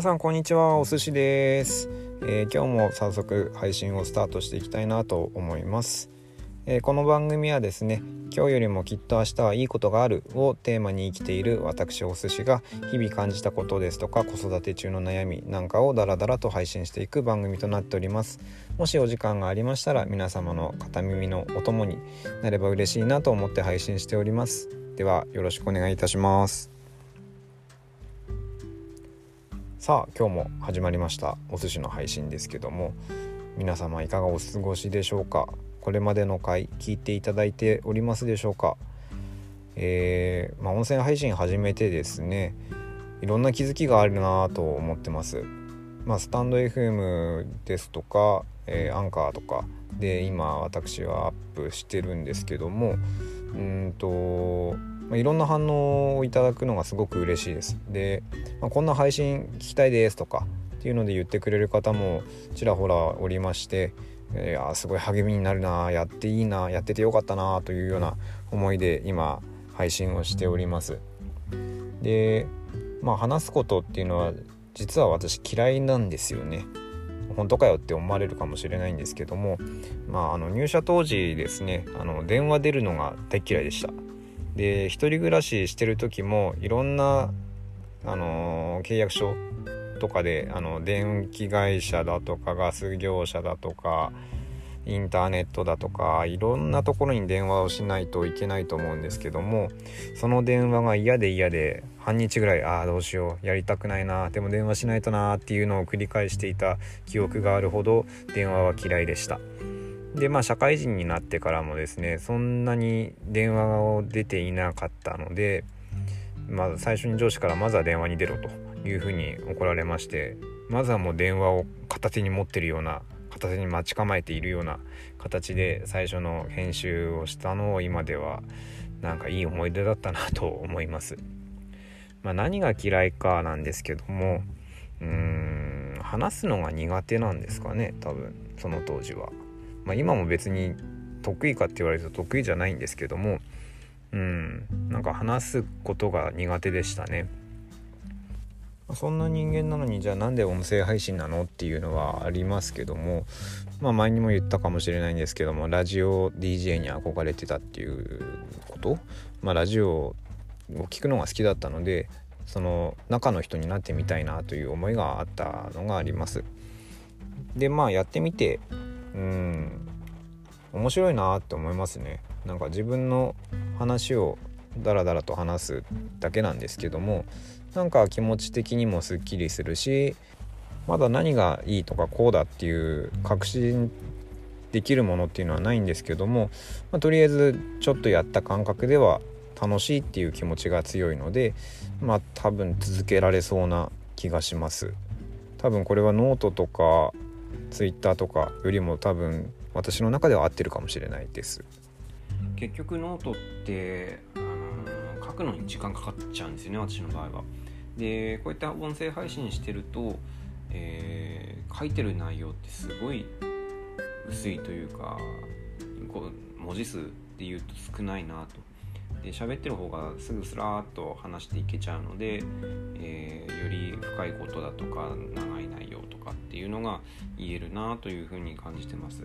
皆さんこんにちは。お寿司です、えー、今日も早速配信をスタートしていきたいなと思います、えー、この番組はですね今日よりもきっと明日はいいことがあるをテーマに生きている私お寿司が日々感じたことですとか子育て中の悩みなんかをダラダラと配信していく番組となっております。もしお時間がありましたら皆様の片耳のお供になれば嬉しいなと思って配信しております。ではよろしくお願いいたします。さあ今日も始まりましたお寿司の配信ですけども皆様いかがお過ごしでしょうか？これまでの回聞いていただいておりますでしょうか？えー、まあ、音声配信始めてですねいろんな気づきがあるなと思ってます。まあ、スタンド FM ですとか、えー、アンカーとかで今私はアップしてるんですけどもうんとまあ、いろんな反応をいただくのがすごく嬉しいです。で、まあ、こんな配信聞きたいですとかっていうので言ってくれる方もちらほらおりましていやすごい励みになるなやっていいなやっててよかったなというような思いで今配信をしております。でまあ話すことっていうのは実は私嫌いなんですよね。本当かよって思われるかもしれないんですけども、まあ、あの入社当時ですねあの電話出るのが大嫌いでした。で一人暮らししてる時もいろんな、あのー、契約書とかであの電気会社だとかガス業者だとかインターネットだとかいろんなところに電話をしないといけないと思うんですけどもその電話が嫌で嫌で半日ぐらいああどうしようやりたくないなでも電話しないとなっていうのを繰り返していた記憶があるほど電話は嫌いでした。でまあ社会人になってからもですねそんなに電話を出ていなかったので、まあ、最初に上司からまずは電話に出ろというふうに怒られましてまずはもう電話を片手に持ってるような片手に待ち構えているような形で最初の編集をしたのを今ではなんかいい思い出だったなと思います。まあ、何が嫌いかなんですけどもうーん話すのが苦手なんですかね多分その当時は。まあ、今も別に得意かって言われると得意じゃないんですけどもうんなんか話すことが苦手でしたね。そんな人間なのにじゃあなんで音声配信なのっていうのはありますけどもまあ前にも言ったかもしれないんですけどもラジオ DJ に憧れてたっていうこと？まあラジオを聞くのが好きだったのでその中の人になってみたいなという思いがあったのがあります。でまあやってみてうん。面白いなって思いますね。なんか自分の話をダラダラと話すだけなんですけどもなんか気持ち的にもすっきりするしまだ何がいいとかこうだっていう確信できるものっていうのはないんですけども、まあ、とりあえずちょっとやった感覚では楽しいっていう気持ちが強いのでまあ多分続けられそうな気がします。多分これはノートとかツイッターとかよりも多分私の中では合ってるかもしれないです。結局ノートってあの書くのに時間かかっちゃうんですよね私の場合は。でこういった音声配信してると、えー、書いてる内容ってすごい薄いというかこう文字数で言うと少ないなと。で喋ってる方がすぐスラーっと話していけちゃうので、えー、より深いことだとか長かっていうのが言えるなというふうに感じてます。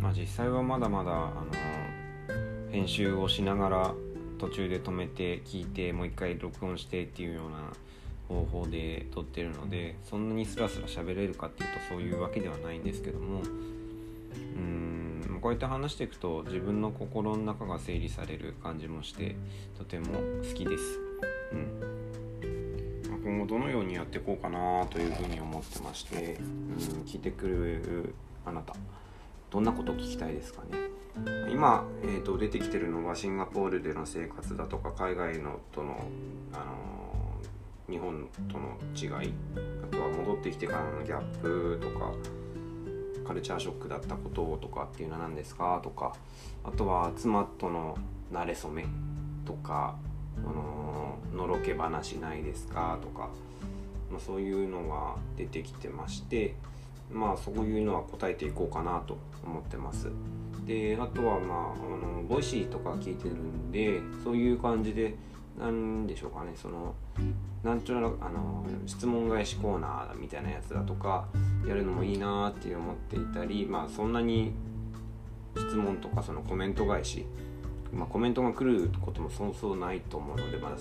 まあ、実際はまだまだあの編集をしながら途中で止めて聞いてもう一回録音してっていうような方法で撮ってるのでそんなにスラスラ喋れるかっていうとそういうわけではないんですけどもうんこうやって話していくと自分の心の中が整理される感じもしてとても好きです。うん、今後どのようにやっていこうかなというふうに思ってまして、うん、聞いてくるあなたどんなこと聞きたいですかね？今、えーと、出てきてるのはシンガポールでの生活だとか海外のとの、あのー、日本との違いあとは戻ってきてからのギャップとかカルチャーショックだったこととかっていうのは何ですか？とかあとは妻との馴れ初めとか、あののろけ話ないですか？とか、まあ、そういうのが出てきてましてまあそういうのは答えていこうかなと思ってます。であとはまああのボイシーとか聞いてるんでそういう感じで何でしょうかねそのなんちゅうあの質問返しコーナーみたいなやつだとかやるのもいいなって思っていたりまあそんなに質問とかそのコメント返し、まあ、コメントが来ることもそうそうないと思うのでまだ、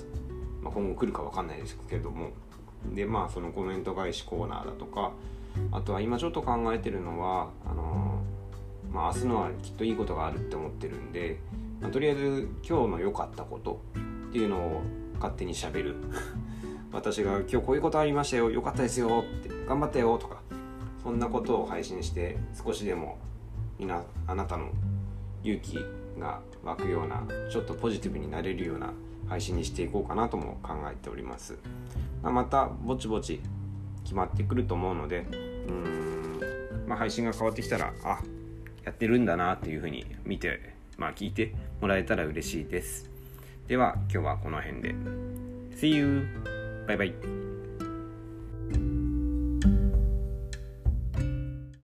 まあ、今後来るか分かんないですけどもでまあそのコメント返しコーナーだとかあとは今ちょっと考えてるのはあのまあ明日のはきっといいことがあるって思ってるんで、まあ、とりあえず今日の良かったことっていうのを勝手にしゃべる。私が今日こういうことありましたよ良かったですよって頑張ったよとかそんなことを配信して少しでもみなあなたの勇気が湧くようなちょっとポジティブになれるような配信にしていこうかなとも考えております、まあ、またぼちぼち決まってくると思うのでうーん、まあ、配信が変わってきたらあやってるんだなっていうふうに見て、まあ、聞いてもらえたら嬉しいです。では今日はこの辺で。See you! バイバイ。